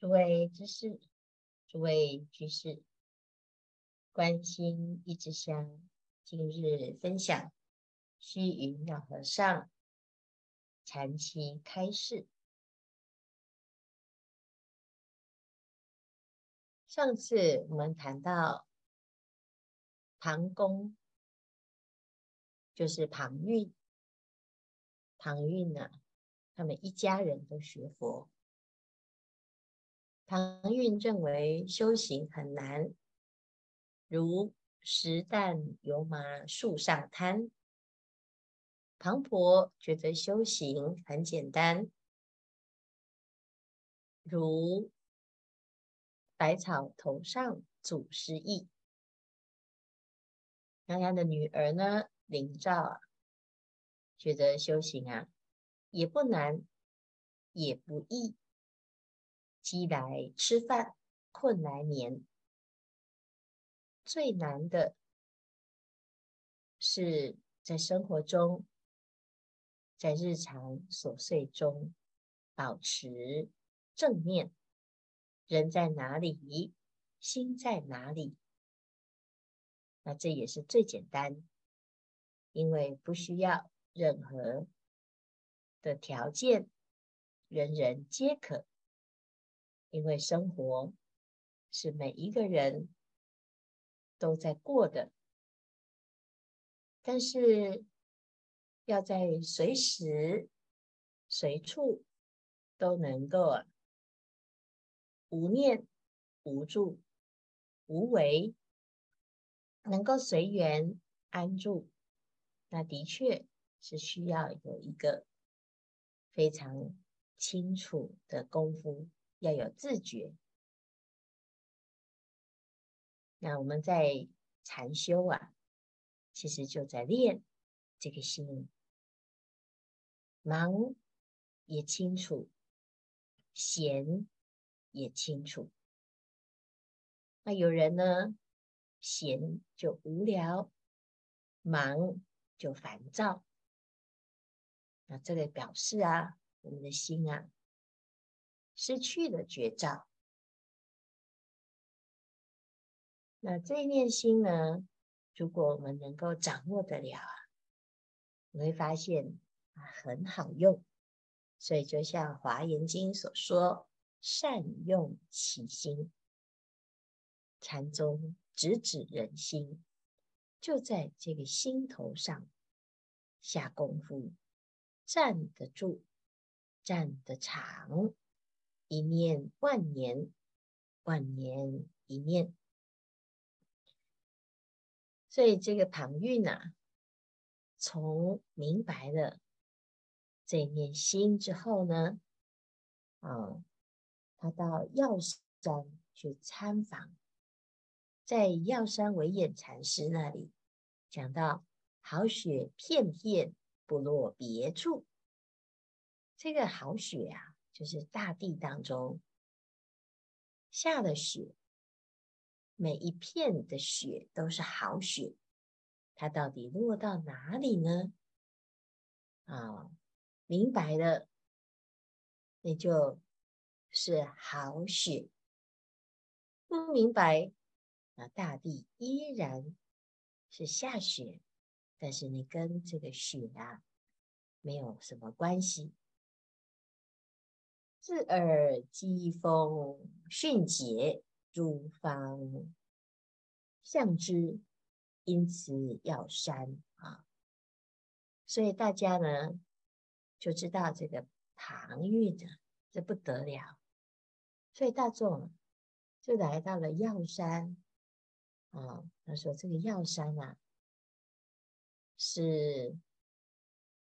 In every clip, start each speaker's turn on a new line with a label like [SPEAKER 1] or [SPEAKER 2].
[SPEAKER 1] 诸位居士，诸位居士，关心一支香，今日分享虚云老和尚禅期开示。上次我们谈到庞公，就是庞韵，庞蕴呢，他们一家人都学佛。唐运认为修行很难，如石担油麻树上摊。庞婆觉得修行很简单，如百草头上祖师意。那他的女儿呢，林照啊，觉得修行啊也不难，也不易。饥来吃饭，困来眠。最难的是在生活中，在日常琐碎中保持正念。人在哪里，心在哪里。那这也是最简单，因为不需要任何的条件，人人皆可。因为生活是每一个人都在过的，但是要在随时随处都能够无念、无住、无为，能够随缘安住，那的确是需要有一个非常清楚的功夫。要有自觉。那我们在禅修啊，其实就在练这个心，忙也清楚，闲也清楚。那有人呢，闲就无聊，忙就烦躁。那这个表示啊，我们的心啊。失去了绝招，那这一念心呢？如果我们能够掌握得了啊，你会发现啊很好用。所以就像《华严经》所说：“善用其心，禅宗直指人心，就在这个心头上下功夫，站得住，站得长。”一念万年，万年一念。所以这个庞蕴啊，从明白了这一念心之后呢，啊，他到药山去参访，在药山惟演禅师那里讲到：好雪片片不落别处。这个好雪啊。就是大地当中下的雪，每一片的雪都是好雪，它到底落到哪里呢？啊，明白了，那就是好雪；不明白，那大地依然是下雪，但是你跟这个雪啊没有什么关系。自尔机锋迅捷，诸方向之，因此药山啊。所以大家呢就知道这个庞蕴的这不得了，所以大众就来到了药山啊。他说这个药山啊，是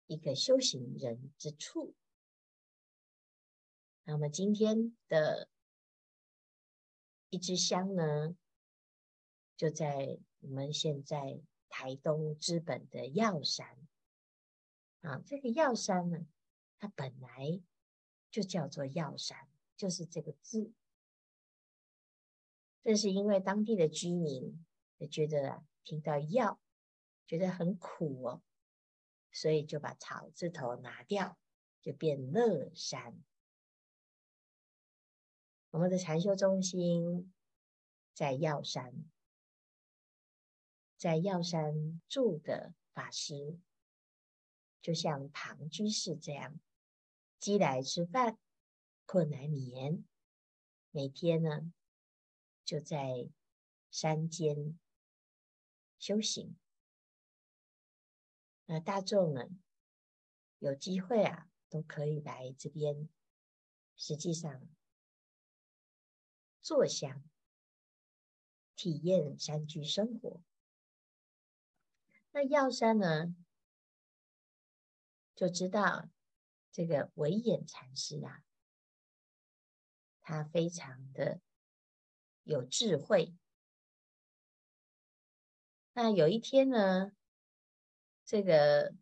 [SPEAKER 1] 一个修行人之处。那么今天的一支香呢，就在我们现在台东之本的药山啊。这个药山呢，它本来就叫做药山，就是这个字。这是因为当地的居民也觉得啊，听到药觉得很苦哦，所以就把草字头拿掉，就变乐山。我们的禅修中心在药山，在药山住的法师，就像唐居士这样，饥来吃饭，困来眠，每天呢就在山间修行。那大众呢，有机会啊，都可以来这边。实际上，坐享，体验山居生活。那药山呢，就知道这个惟偃禅师啊，他非常的有智慧。那有一天呢，这个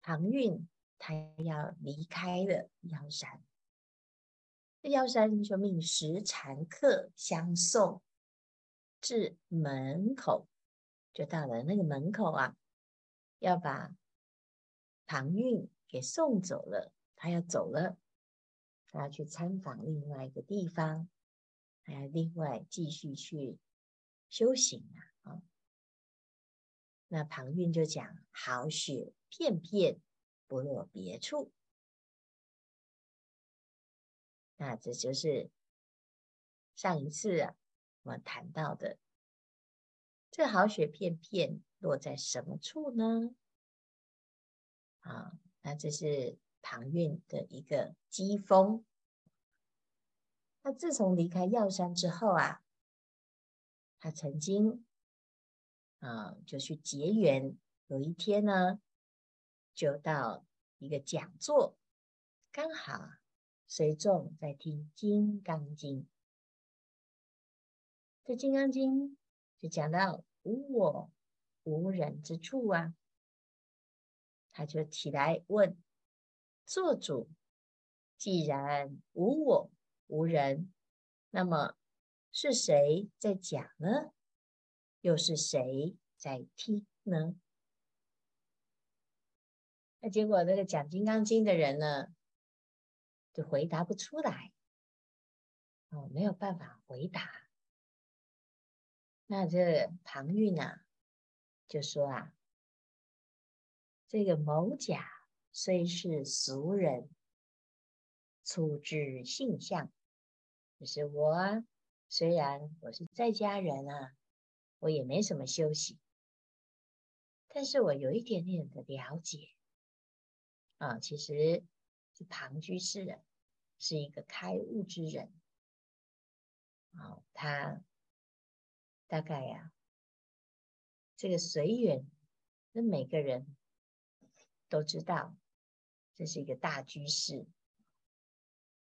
[SPEAKER 1] 庞蕴他要离开了药山。药山就命十禅客相送至门口，就到了那个门口啊，要把庞蕴给送走了。他要走了，他要去参访另外一个地方，还要另外继续去修行啊。啊，那庞蕴就讲：好雪片片，不落别处。那这就是上一次啊，我们谈到的，这好雪片片落在什么处呢？啊，那这是庞蕴的一个机锋。他自从离开药山之后啊，他曾经啊就去结缘，有一天呢，就到一个讲座，刚好。随众在听《金刚经》，这《金刚经》就讲到无我无人之处啊，他就起来问做主：既然无我无人，那么是谁在讲呢？又是谁在听呢？那结果那个讲《金刚经》的人呢？就回答不出来，哦，没有办法回答。那这庞蕴啊，就说啊，这个某甲虽是俗人，粗知性相，就是我，虽然我是在家人啊，我也没什么修行，但是我有一点点的了解啊，其实。是庞居士人，是一个开悟之人。啊，他大概呀，这个随缘，那每个人都知道，这是一个大居士。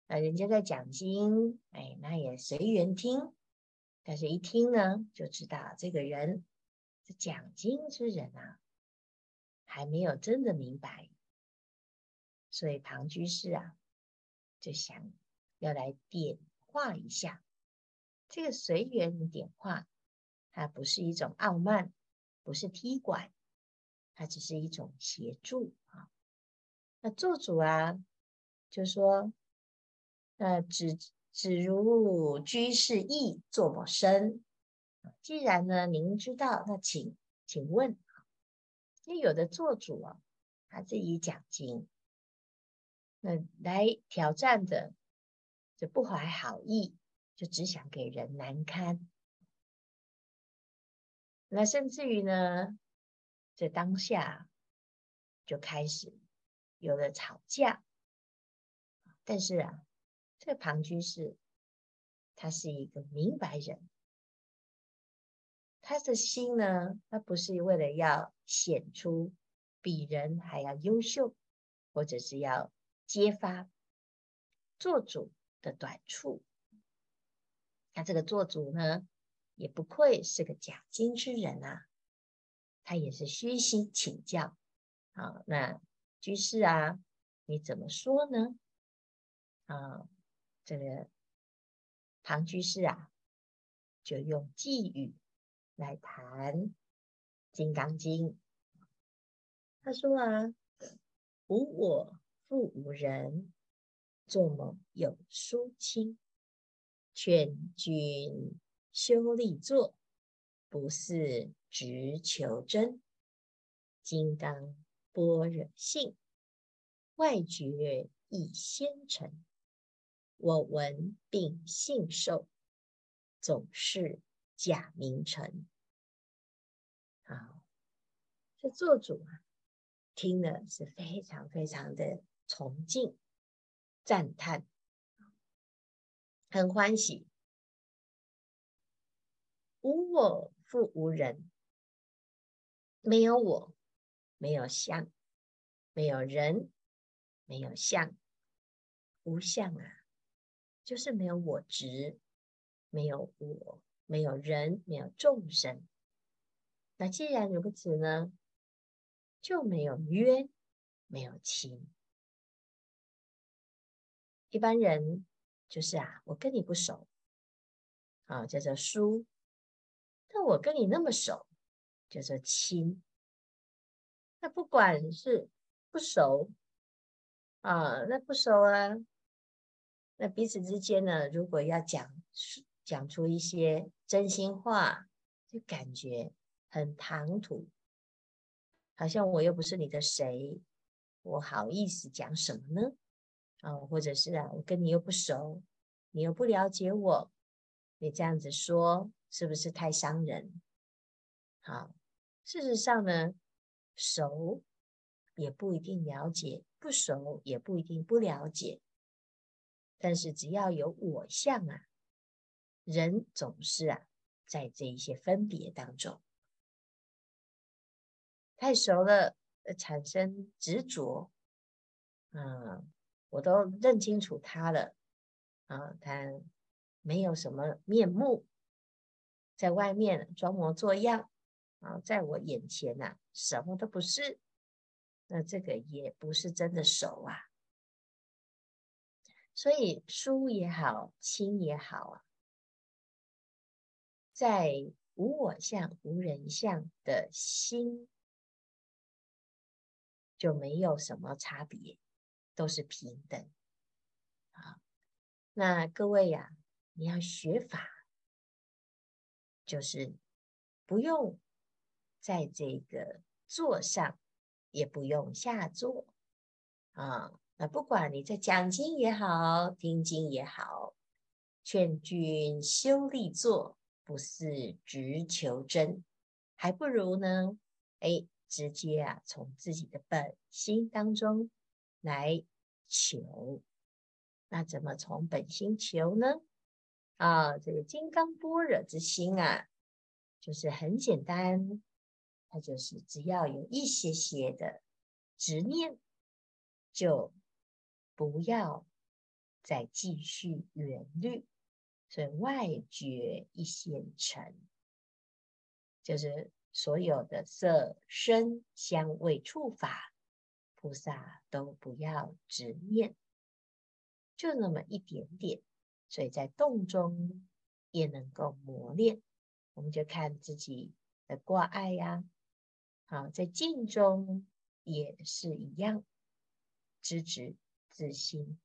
[SPEAKER 1] 那人家在讲经，哎，那也随缘听。但是一听呢，就知道这个人是讲经之人啊，还没有真的明白。所以庞居士啊，就想要来点化一下这个随缘点化，它不是一种傲慢，不是踢馆，它只是一种协助啊。那做主啊，就说：“那只只如居士意作某身。既然呢，您知道，那请请问，因为有的做主啊，他自己讲经。”那来挑战的，就不怀好意，就只想给人难堪。那甚至于呢，在当下就开始有了吵架。但是啊，这个庞居士他是一个明白人，他的心呢，他不是为了要显出比人还要优秀，或者是要。揭发做主的短处，那这个做主呢，也不愧是个讲经之人啊，他也是虚心请教。好，那居士啊，你怎么说呢？啊，这个唐居士啊，就用偈语来谈《金刚经》。他说啊，无我。复无人，作谋有疏亲，劝君修立作，不似直求真。金刚般若性，外觉亦先成。我闻并信受，总是假名成。好，这做主啊，听了是非常非常的崇敬、赞叹，很欢喜。无我复无人，没有我，没有相，没有人，没有相，无相啊。就是没有我执，没有我，没有人，没有众生。那既然如此呢，就没有冤，没有情。一般人就是啊，我跟你不熟，啊，叫做疏；但我跟你那么熟，叫做亲。那不管是不熟，啊，那不熟啊。那彼此之间呢，如果要讲讲出一些真心话，就感觉很唐突，好像我又不是你的谁，我好意思讲什么呢？啊、或者是啊，我跟你又不熟，你又不了解我，你这样子说是不是太伤人？好，事实上呢，熟也不一定了解，不熟也不一定不了解。但是只要有我相啊，人总是啊，在这一些分别当中，太熟了，产生执着，嗯，我都认清楚他了，啊，他没有什么面目，在外面装模作样，啊，在我眼前呐，什么都不是，那这个也不是真的熟啊。所以疏也好，亲也好啊，在无我相、无人相的心，就没有什么差别，都是平等。啊，那各位呀，你要学法，就是不用在这个座上，也不用下座啊。那不管你在讲经也好，听经也好，劝君修立坐，不似直求真，还不如呢，哎，直接啊，从自己的本心当中来求。那怎么从本心求呢？啊，这个金刚般若之心啊，就是很简单，它就是只要有一些些的执念，就。不要再继续缘虑，所以外觉一先成，就是所有的色、声、香、味、触、法，菩萨都不要执念，就那么一点点，所以在动中也能够磨练。我们就看自己的挂碍呀，好，在静中也是一样，知止。自心。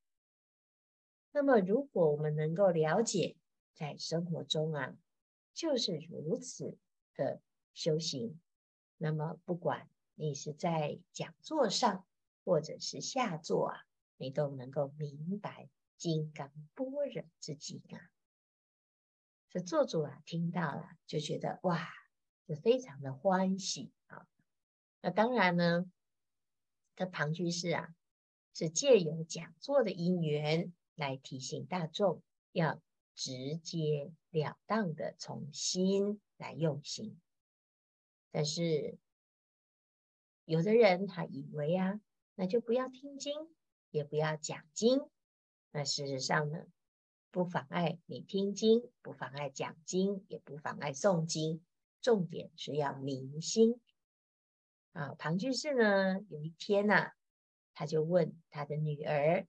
[SPEAKER 1] 那么，如果我们能够了解，在生活中啊，就是如此的修行，那么不管你是在讲座上，或者是下座啊，你都能够明白金刚般若之境啊。这座主啊，听到了就觉得哇，是非常的欢喜啊。那当然呢，这庞居士啊。是借由讲座的因缘来提醒大众，要直截了当的从心来用心。但是有的人他以为啊，那就不要听经，也不要讲经。那事实上呢，不妨碍你听经，不妨碍讲经，也不妨碍诵经。重点是要明心啊。庞居士呢，有一天呐、啊。他就问他的女儿：“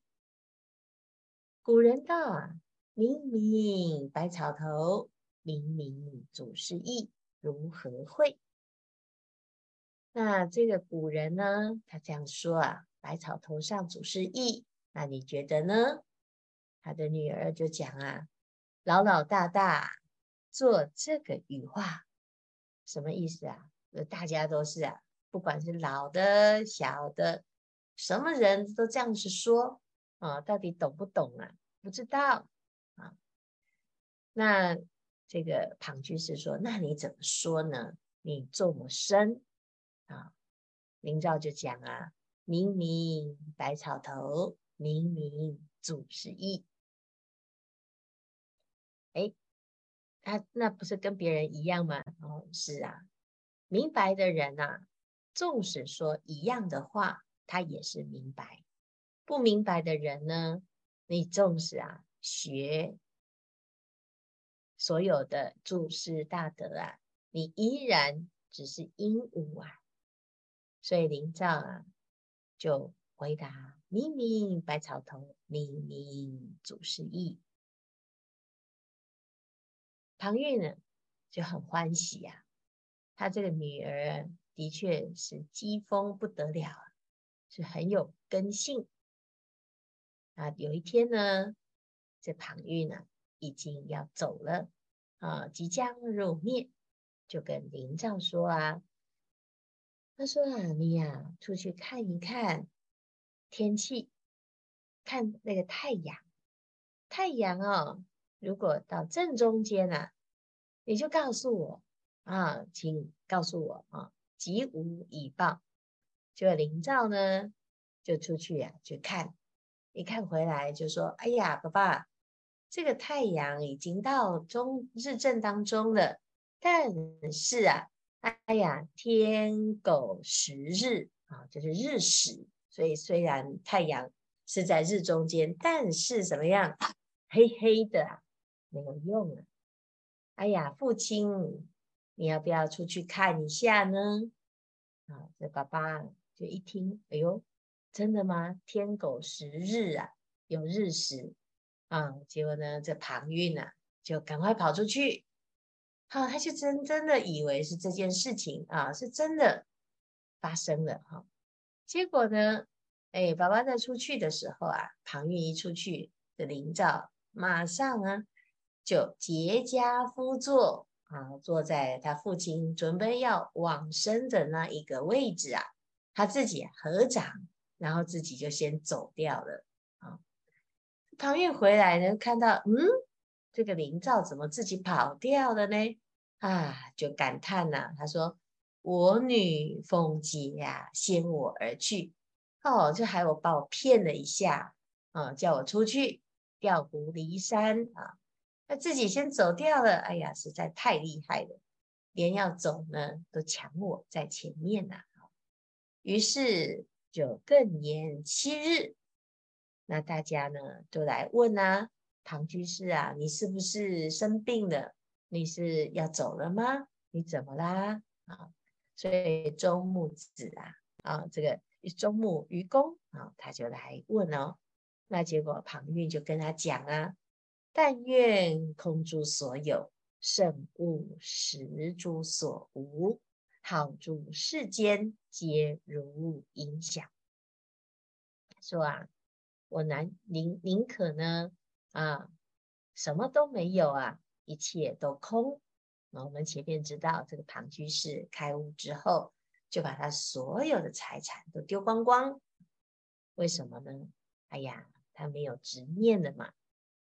[SPEAKER 1] 古人道啊，明明百草头，明明祖师意，如何会？”那这个古人呢，他这样说啊：“百草头上总是意，那你觉得呢？他的女儿就讲啊，老老大大做这个羽化，什么意思啊？大家都是啊，不管是老的、小的，什么人都这样子说啊，到底懂不懂啊？不知道啊。那这个庞居士说：“那你怎么说呢？你这么深啊？”灵照就讲啊：“明明百草头，明明祖师意。”哎，他那不是跟别人一样吗？哦，是啊。明白的人呐、啊，纵使说一样的话，他也是明白；不明白的人呢，你纵使啊学所有的祖师大德啊，你依然只是鹦鹉啊。所以灵照啊就回答：明明百草头，明明祖师意。唐玉呢就很欢喜呀、啊。他这个女儿的确是机锋不得了，是很有根性啊。有一天呢，这庞玉呢已经要走了啊，即将入灭，就跟灵照说啊，他说啊，你呀、出去看一看天气，看那个太阳，太阳哦，如果到正中间啊，你就告诉我。啊，请告诉我啊，吉无以报。这个灵照呢，就出去呀、啊，去看，一看回来就说：“哎呀，爸爸，这个太阳已经到中日正当中了，但是啊，哎呀，天狗食日啊，就是日食，所以虽然太阳是在日中间，但是怎么样，黑黑的，没有用啊。哎呀，父亲。”你要不要出去看一下呢？啊，这爸爸就一听，哎呦，真的吗？天狗食日啊，有日食啊！结果呢，这庞运啊就赶快跑出去，好、他就真真的以为是这件事情啊，是真的发生了哈、结果呢，哎，爸爸在出去的时候啊，庞玉一出去的灵照，马上啊就结跏趺坐。啊，坐在他父亲准备要往生的那一个位置啊，他自己合掌，然后自己就先走掉了。啊，庞玉回来呢，看到嗯，这个灵照怎么自己跑掉了呢？啊，就感叹呐、啊，他说：“我女凤姐呀，先我而去，哦，就还有把我骗了一下，啊，叫我出去调虎离山啊。”那自己先走掉了，哎呀，实在太厉害了，连要走呢都抢我在前面呐、啊。于是就更延七日，那大家呢都来问啊，唐居士啊，你是不是生病了？你是要走了吗？你怎么啦？啊，所以周木子啊，啊，这个周木愚公啊，他就来问哦，那结果庞玉就跟他讲啊。但愿空诸所有，慎勿实诸所无，好诸世间皆如影响。说啊，我难宁宁可呢啊，什么都没有啊，一切都空。那我们前面知道，这个庞居士开悟之后，就把他所有的财产都丢光光。为什么呢？哎呀，他没有执念了嘛。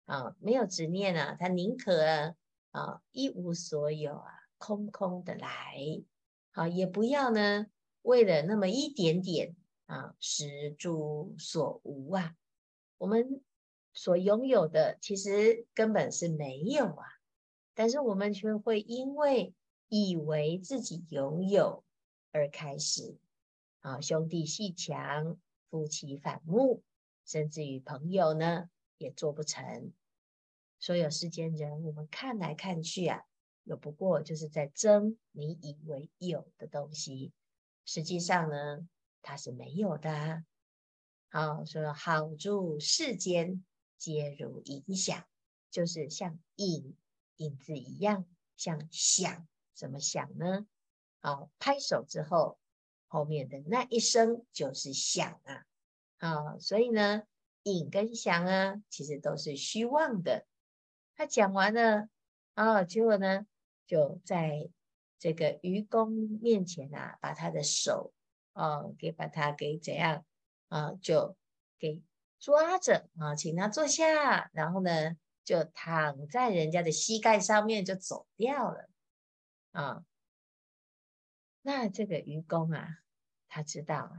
[SPEAKER 1] 啊，没有执念啊，他宁可啊一无所有啊，空空的来，啊，也不要呢，为了那么一点点啊，实诸所无啊，我们所拥有的其实根本是没有啊，但是我们却会因为以为自己拥有而开始啊，兄弟鬩墙，夫妻反目，甚至于朋友呢。也做不成。所有世间人，我们看来看去啊，有不过就是在争你以为有的东西，实际上呢，它是没有的啊。好，说好诸世间皆如影响，就是像影影子一样，像响，怎么响呢？好，拍手之后，后面的那一声就是响啊。好，所以呢。影跟响啊，其实都是虚妄的。他讲完了啊，结果呢，就在这个愚公面前啊，把他的手啊，给把他给怎样啊，就给抓着啊，请他坐下，然后呢，就躺在人家的膝盖上面就走掉了啊。那这个愚公啊，他知道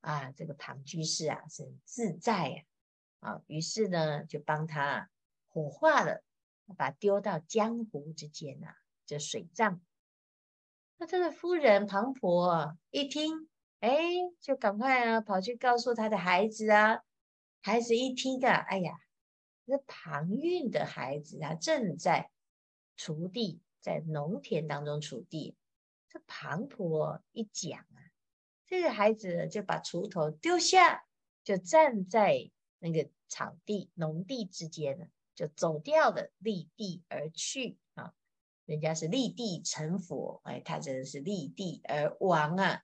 [SPEAKER 1] 啊，这个庞居士啊是自在呀，啊，于是呢就帮他火化了。把它丢到江湖之间呐、啊，这水葬。那这个夫人庞婆一听，哎，就赶快啊跑去告诉他的孩子啊。孩子一听啊，哎呀，这旁运的孩子他正在锄地，在农田当中锄地。这庞婆一讲啊，这个孩子就把锄头丢下，就站在那个草地、农地之间了。就走掉了，立地而去啊！人家是立地成佛，哎，他真的是立地而亡啊！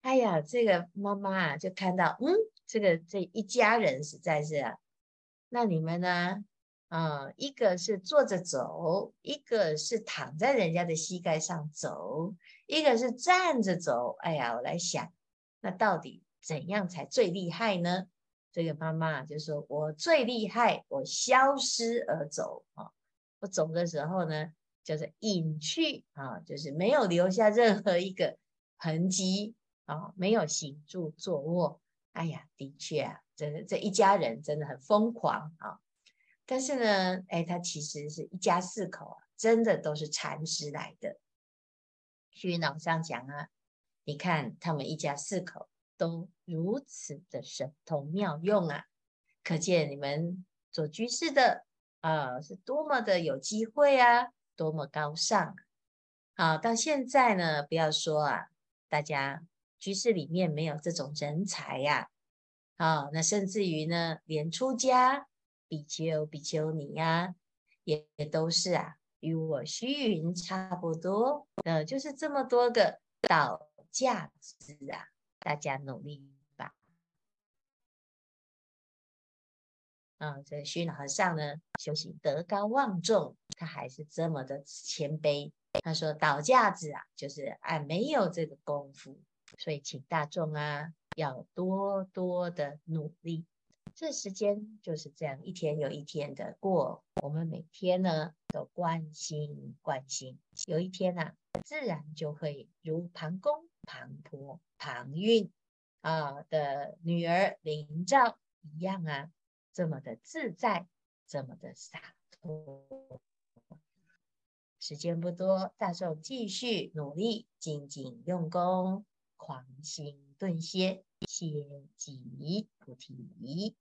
[SPEAKER 1] 哎呀，这个妈妈啊，就看到，嗯，这个这一家人实在是啊，那你们呢？啊，一个是坐着走，一个是躺在人家的膝盖上走，一个是站着走。哎呀，我来想，那到底怎样才最厉害呢？这个妈妈就说：“我最厉害，我消失而走啊！我走的时候呢，就是隐去啊，就是没有留下任何一个痕迹啊，没有行住坐卧。哎呀，的确啊，真的这一家人真的很疯狂啊！但是呢，哎，他其实是一家四口啊，真的都是禅师来的。虚云老上讲啊，你看他们一家四口。”都如此的神通妙用啊！可见你们做居士的啊，是多么的有机会啊，多么高尚啊！好，到现在呢，不要说啊，大家居士里面没有这种人才呀，啊，好，那甚至于呢，连出家比丘、比丘尼呀，也也都是啊，与我虚云差不多，呃，就是这么多个倒架子啊。大家努力吧！啊，这个虚和尚呢，修行德高望重，他还是这么的谦卑。他说：“倒架子啊，就是俺没有这个功夫，所以请大众啊，要多多的努力。这时间就是这样，一天又一天的过。我们每天呢，都关心关心，有一天啊，自然就会如庞公。”庞婆、庞运啊的女儿灵照一样啊，这么的自在，这么的洒脱。时间不多，大众继续努力，精进用功，狂心顿歇，歇即菩提。